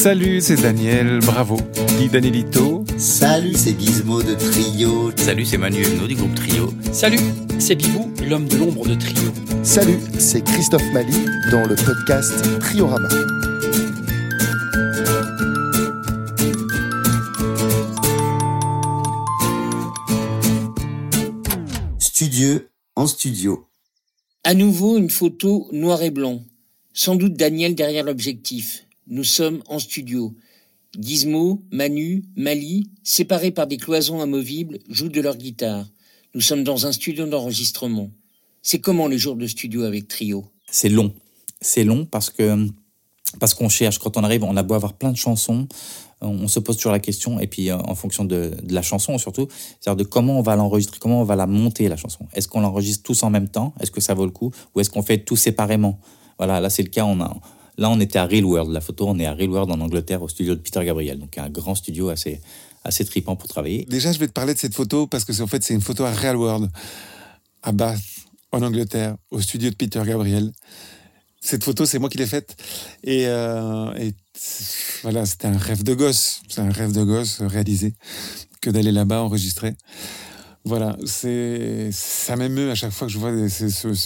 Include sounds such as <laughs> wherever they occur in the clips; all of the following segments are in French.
Salut, c'est Daniel, bravo. Dis Danielito. Salut, c'est Gizmo de Trio. Salut, c'est Manu Huguenot du groupe Trio. Salut, c'est Bibou, l'homme de l'ombre de Trio. Salut, c'est Christophe Mali dans le podcast Triorama. Studio en studio. À nouveau, une photo noir et blanc. Sans doute Daniel derrière l'objectif. Nous sommes en studio. Gizmo, Manu, Mali, séparés par des cloisons amovibles, jouent de leur guitare. Nous sommes dans un studio d'enregistrement. C'est comment le jour de studio avec Trio? C'est long. C'est long parce que parce qu'on cherche. Quand on arrive, on a beau avoir plein de chansons, on se pose toujours la question, et puis euh, en fonction de, de la chanson surtout, c'est-à-dire de comment on va l'enregistrer, comment on va la monter la chanson. Est-ce qu'on l'enregistre tous en même temps? Est-ce que ça vaut le coup? Ou est-ce qu'on fait tout séparément? Voilà, là c'est le cas. On a, là on était à Real World, la photo, on est à Real World en Angleterre au studio de Peter Gabriel, donc un grand studio assez assez tripant pour travailler. Déjà, je vais te parler de cette photo parce que en fait c'est une photo à Real World, à Bath, en Angleterre, au studio de Peter Gabriel. Cette photo, c'est moi qui l'ai faite. Et, euh, et voilà, c'était un rêve de gosse. C'est un rêve de gosse réalisé que d'aller là-bas enregistrer. Voilà, c'est ça m'émeut à chaque fois que je vois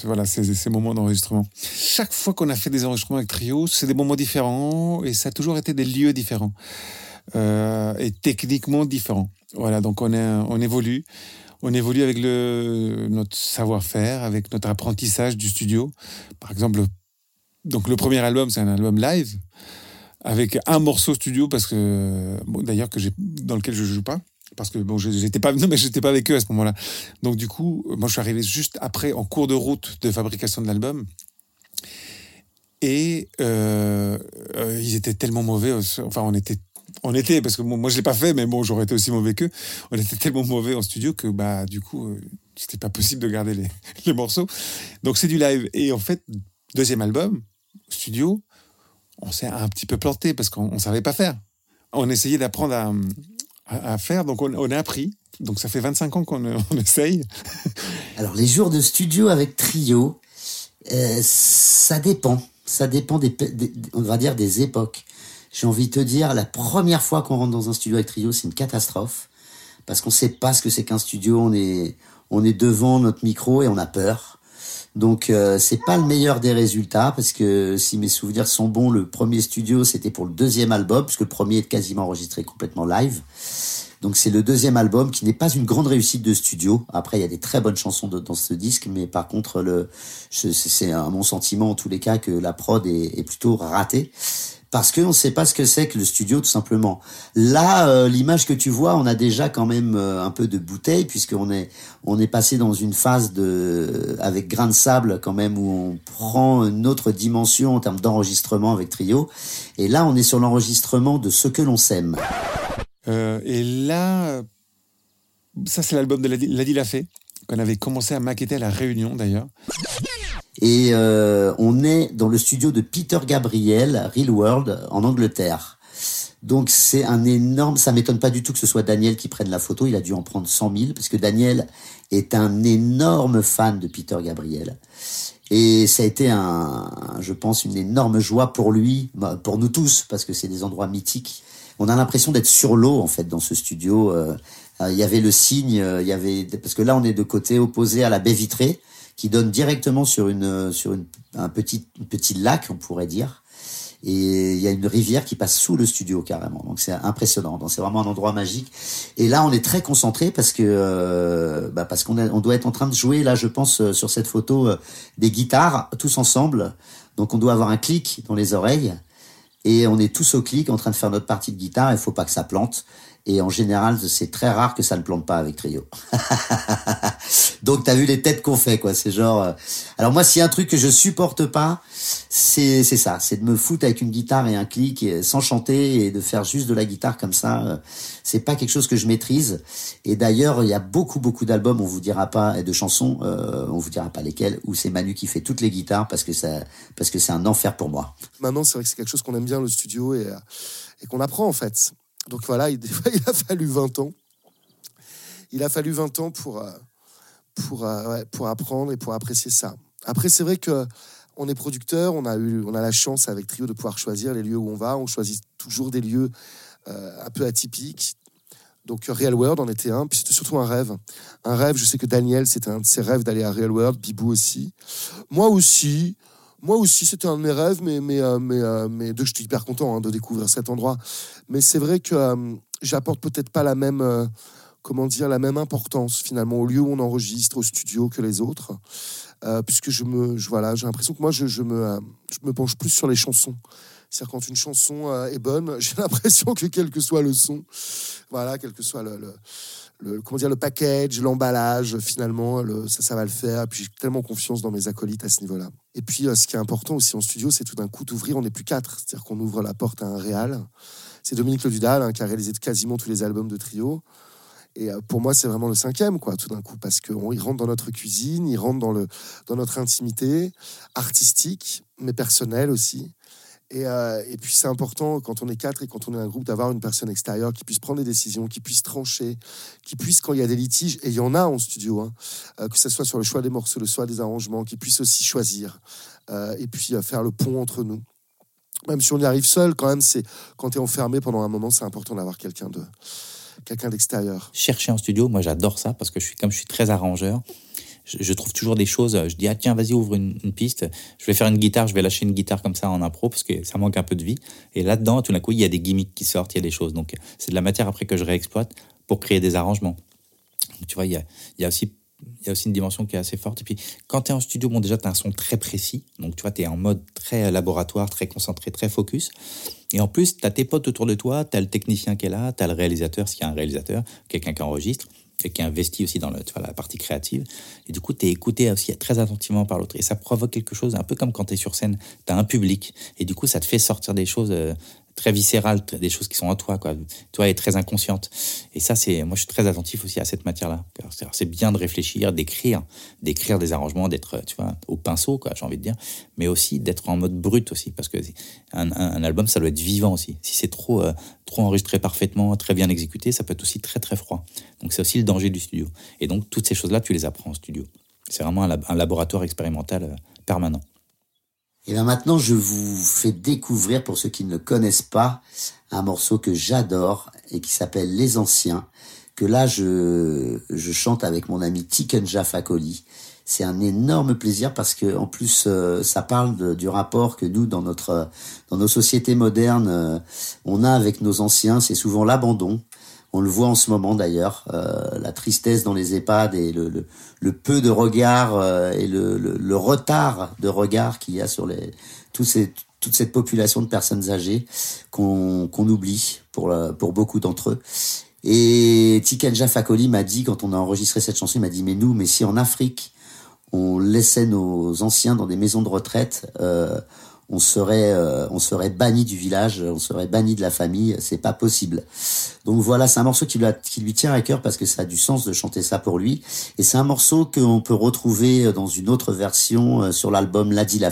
voilà, ces, moments d'enregistrement. Chaque fois qu'on a fait des enregistrements avec Trio, c'est des moments différents et ça a toujours été des lieux différents euh, et techniquement différents. Voilà, donc on, évolue on évolue avec le, notre savoir-faire, avec notre apprentissage du studio. Par exemple, donc le premier album, c'est un album live avec un morceau studio parce que d'ailleurs dans lequel je joue pas parce que bon j'étais pas <laughs> non mais j'étais pas avec eux à ce moment-là. Donc du coup, moi je suis arrivé juste après en cours de route de fabrication de l'album. Et euh, euh, ils étaient tellement mauvais, enfin on était on était, parce que moi je l'ai pas fait, mais bon, j'aurais été aussi mauvais qu'eux. On était tellement mauvais en studio que bah du coup, euh, c'était pas possible de garder les, <laughs> les morceaux. Donc c'est du live. Et en fait, deuxième album, studio, on s'est un petit peu planté parce qu'on savait pas faire. On essayait d'apprendre à, à, faire, donc on, a appris. Donc ça fait 25 ans qu'on on essaye. <laughs> Alors les jours de studio avec Trio, euh, ça dépend. Ça dépend des, on va dire des époques j'ai envie de te dire, la première fois qu'on rentre dans un studio avec Trio, c'est une catastrophe. Parce qu'on sait pas ce que c'est qu'un studio, on est, on est devant notre micro et on a peur. Donc euh, c'est pas le meilleur des résultats parce que si mes souvenirs sont bons, le premier studio c'était pour le deuxième album puisque le premier est quasiment enregistré complètement live. Donc c'est le deuxième album qui n'est pas une grande réussite de studio. Après il y a des très bonnes chansons dans ce disque, mais par contre le c'est mon sentiment en tous les cas que la prod est, est plutôt ratée parce qu'on ne sait pas ce que c'est que le studio tout simplement. Là, euh, l'image que tu vois, on a déjà quand même euh, un peu de bouteille puisqu'on est on est passé dans une phase de avec grain de sable quand même où on prend une autre dimension en termes d'enregistrement avec Trio. Et là, on est sur l'enregistrement de ce que l'on sème. Euh, et là, ça c'est l'album de Ladi Lafay qu'on avait commencé à maqueter à la Réunion d'ailleurs. Et euh, on est dans le studio de Peter Gabriel, Real World, en Angleterre. Donc c'est un énorme, ça m'étonne pas du tout que ce soit Daniel qui prenne la photo, il a dû en prendre 100 000, parce que Daniel est un énorme fan de Peter Gabriel. Et ça a été un, je pense, une énorme joie pour lui, bah, pour nous tous, parce que c'est des endroits mythiques. On a l'impression d'être sur l'eau, en fait, dans ce studio. Euh, il y avait le signe, il y avait, parce que là, on est de côté opposé à la baie vitrée, qui donne directement sur une sur une, un petit petit lac, on pourrait dire. Et il y a une rivière qui passe sous le studio carrément. Donc c'est impressionnant. Donc c'est vraiment un endroit magique. Et là, on est très concentré parce que euh, bah parce qu'on on doit être en train de jouer là, je pense euh, sur cette photo euh, des guitares tous ensemble. Donc on doit avoir un clic dans les oreilles et on est tous au clic en train de faire notre partie de guitare. Il faut pas que ça plante. Et en général, c'est très rare que ça ne plante pas avec Trio. <laughs> Donc, t'as vu les têtes qu'on fait, quoi. C'est genre. Euh... Alors moi, s'il y a un truc que je supporte pas, c'est ça, c'est de me foutre avec une guitare et un clic sans chanter et de faire juste de la guitare comme ça. C'est pas quelque chose que je maîtrise. Et d'ailleurs, il y a beaucoup beaucoup d'albums, on vous dira pas, et de chansons, euh, on vous dira pas lesquelles, où c'est Manu qui fait toutes les guitares parce que parce que c'est un enfer pour moi. Maintenant, c'est vrai que c'est quelque chose qu'on aime bien le studio et et qu'on apprend en fait. Donc voilà, il, <laughs> a fallu 20 ans. Il a fallu 20 ans pour, pour, pour apprendre et pour apprécier ça. Après, c'est vrai que on est producteur, on a eu, on a la chance avec Trio de pouvoir choisir les lieux où on va. On choisit toujours des lieux euh, un peu atypiques. Donc Real World en était un, puis c'était surtout un rêve. Un rêve, je sais que Daniel, c'était un de ses rêves d'aller à Real World, Bibou aussi. Moi aussi, moi aussi, c'était un de mes rêves, mais, mais, euh, mais, euh, mais de, je suis hyper content hein, de découvrir cet endroit. Mais c'est vrai que j'apporte peut-être pas la même, comment dire, la même importance finalement au lieu où on enregistre, au studio que les autres. Euh, puisque je me, voilà, j'ai l'impression que moi, je, me, euh, je me penche plus sur les chansons. C'est-à-dire quand une chanson euh, est bonne, <laughs> j'ai l'impression que quel que soit le son, voilà, quel que soit le, comment dire, le package, l'emballage, finalement, le, ça, ça va le faire. puis j'ai tellement confiance dans mes acolytes à ce niveau-là. Et puis ce qui est important aussi en studio, c'est tout d'un coup d'ouvrir, on n'est plus quatre. C'est-à-dire qu'on ouvre la porte à un réal. C'est Dominique Le Dudal hein, qui a réalisé quasiment tous les albums de trio. Et euh, pour moi, c'est vraiment le cinquième, quoi, tout d'un coup, parce qu'il rentre dans notre cuisine, il rentre dans, le, dans notre intimité artistique, mais personnelle aussi. Et, euh, et, puis c'est important quand on est quatre et quand on est un groupe d'avoir une personne extérieure qui puisse prendre des décisions, qui puisse trancher, qui puisse quand il y a des litiges, et il y en a en studio, hein, euh, que ce soit sur le choix des morceaux, le choix des arrangements, qui puisse aussi choisir et puis faire le pont entre nous. Même si on y arrive seul, quand même, c'est quand tu es enfermé pendant un moment, c'est important d'avoir quelqu'un de, quelqu'un d'extérieur. Chercher en studio, moi j'adore ça parce que je suis comme je suis très arrangeur. Je, trouve toujours des choses. Je dis ah tiens vas-y ouvre une, piste. Je vais faire une guitare, je vais lâcher une guitare comme ça en impro parce que ça manque un peu de vie. Et là-dedans tout d'un coup il y a des gimmicks qui sortent, il y a des choses. Donc c'est de la matière après que je réexploite pour créer des arrangements. tu vois il y a, aussi il y a aussi une dimension qui est assez forte. Et puis, quand tu es en studio, bon, déjà, tu as un son très précis. Donc, tu vois, tu es en mode très laboratoire, très concentré, très focus. Et en plus, tu as tes potes autour de toi, tu as le technicien qui est là, tu as le réalisateur, s'il y a un réalisateur, quelqu'un qui enregistre, et qui investit aussi dans la partie créative. Et du coup, tu es écouté aussi très attentivement par l'autre. Et ça provoque quelque chose, un peu comme quand tu es sur scène, tu as un public. Et du coup, ça te fait sortir des choses euh, très viscérale, des choses qui sont en toi, quoi. Toi, est très inconsciente. Et ça, c'est, moi, je suis très attentif aussi à cette matière-là. C'est bien de réfléchir, d'écrire, d'écrire des arrangements, d'être, tu vois, au pinceau, quoi, j'ai envie de dire, mais aussi d'être en mode brut aussi, parce que un, album, ça doit être vivant aussi. Si c'est trop, euh, trop enregistré parfaitement, très bien exécuté, ça peut être aussi très, très froid. Donc, c'est aussi le danger du studio. Et donc, toutes ces choses-là, tu les apprends en studio. C'est vraiment un, laboratoire expérimental euh, permanent. Et bien maintenant, je vous fais découvrir, pour ceux qui ne le connaissent pas, un morceau que j'adore et qui s'appelle Les Anciens, que là, je, je chante avec mon ami Tikenja Fakoli. C'est un énorme plaisir parce que en plus euh, ça parle du rapport que nous dans notre dans nos sociétés modernes euh, on a avec nos anciens, c'est souvent l'abandon. On le voit en ce moment d'ailleurs, euh, la tristesse dans les EHPAD et le, peu de regard euh, et le, retard de regard qu'il y a sur toute cette population de personnes âgées qu'on oublie pour, pour beaucoup d'entre eux. Et Tikenja Fakoli m'a dit, quand on a enregistré cette chanson, il m'a dit, mais nous, mais si en Afrique, on laissait nos anciens dans des maisons de retraite, euh, on serait euh, on serait banni du village, on serait banni de la famille, c'est pas possible. Donc voilà, c'est un morceau qui lui, tient à cœur parce que ça a du sens de chanter ça pour lui et c'est un morceau qu'on peut retrouver dans une autre version euh, sur l'album Ladi l'a.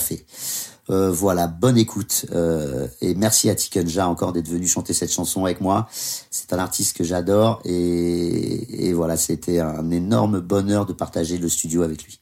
Euh, voilà, bonne écoute et merci à Tikenja encore d'être venu chanter cette chanson avec moi. C'est un artiste que j'adore et, et voilà, c'était un énorme bonheur de partager le studio avec lui.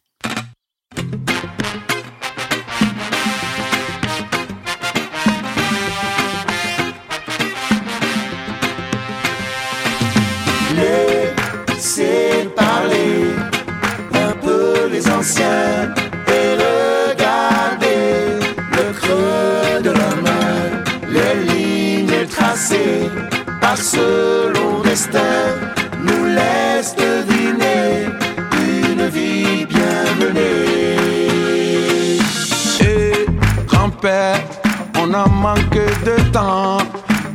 Manqué de temps,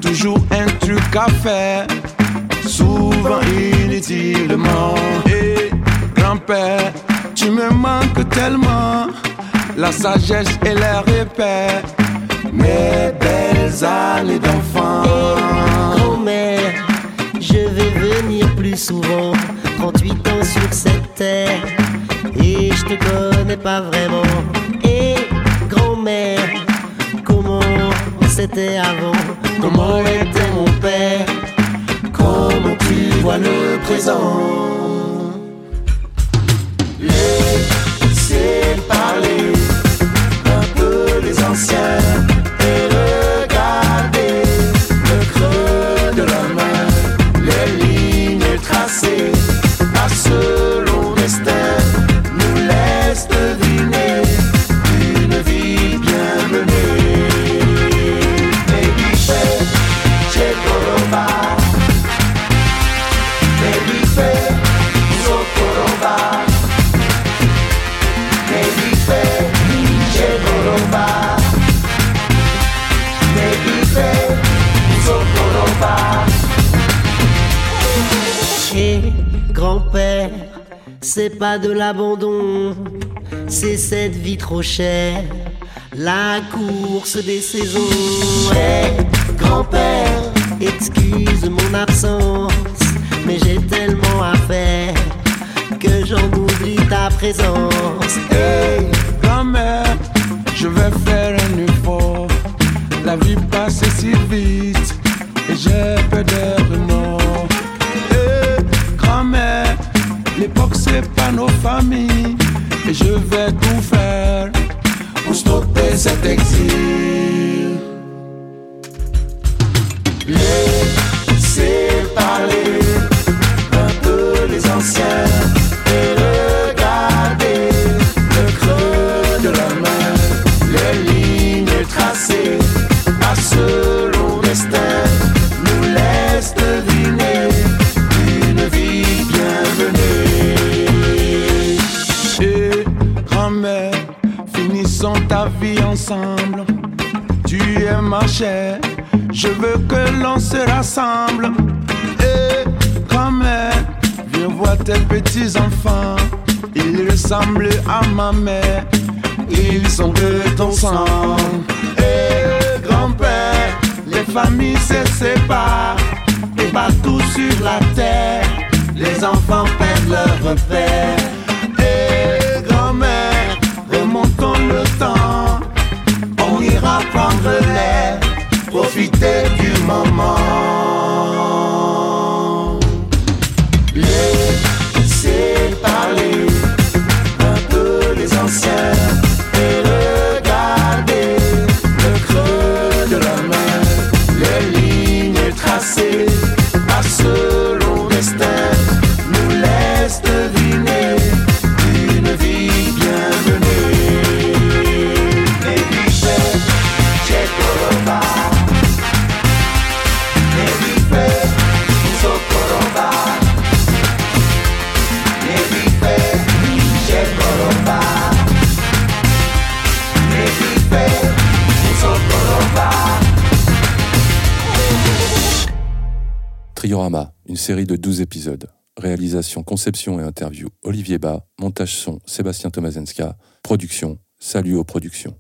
toujours un truc à faire, souvent inutilement. Et grand-père, tu me manques tellement, la sagesse et les repères, mes belles années d'enfant. Grand-mère, je vais venir plus souvent, 38 ans sur cette terre, et je te connais pas vraiment. Comment était mon père, comment tu vois le présent? Grand-père, c'est pas de l'abandon, c'est cette vie trop chère, la course des saisons. Eh, grand-père, excuse mon absence, mais j'ai tellement à faire que j'en oublie ta présence. Hey, grand-mère, je vais faire un effort. La vie passe si vite et j'ai peur d'être mort. Hey, grand-mère, l'époque c'est pas nos familles Tu es ma chair, je veux que l'on se rassemble. Et grand-mère, viens voir tes petits enfants. Ils ressemblent à ma mère, ils sont de ton sang. Et grand-père, les familles se séparent. Et partout sur la terre, les enfants perdent leur repère. Profiter du moment. Une série de 12 épisodes. Réalisation, conception et interview Olivier Bas. Montage son Sébastien Tomazenska. Production Salut aux productions.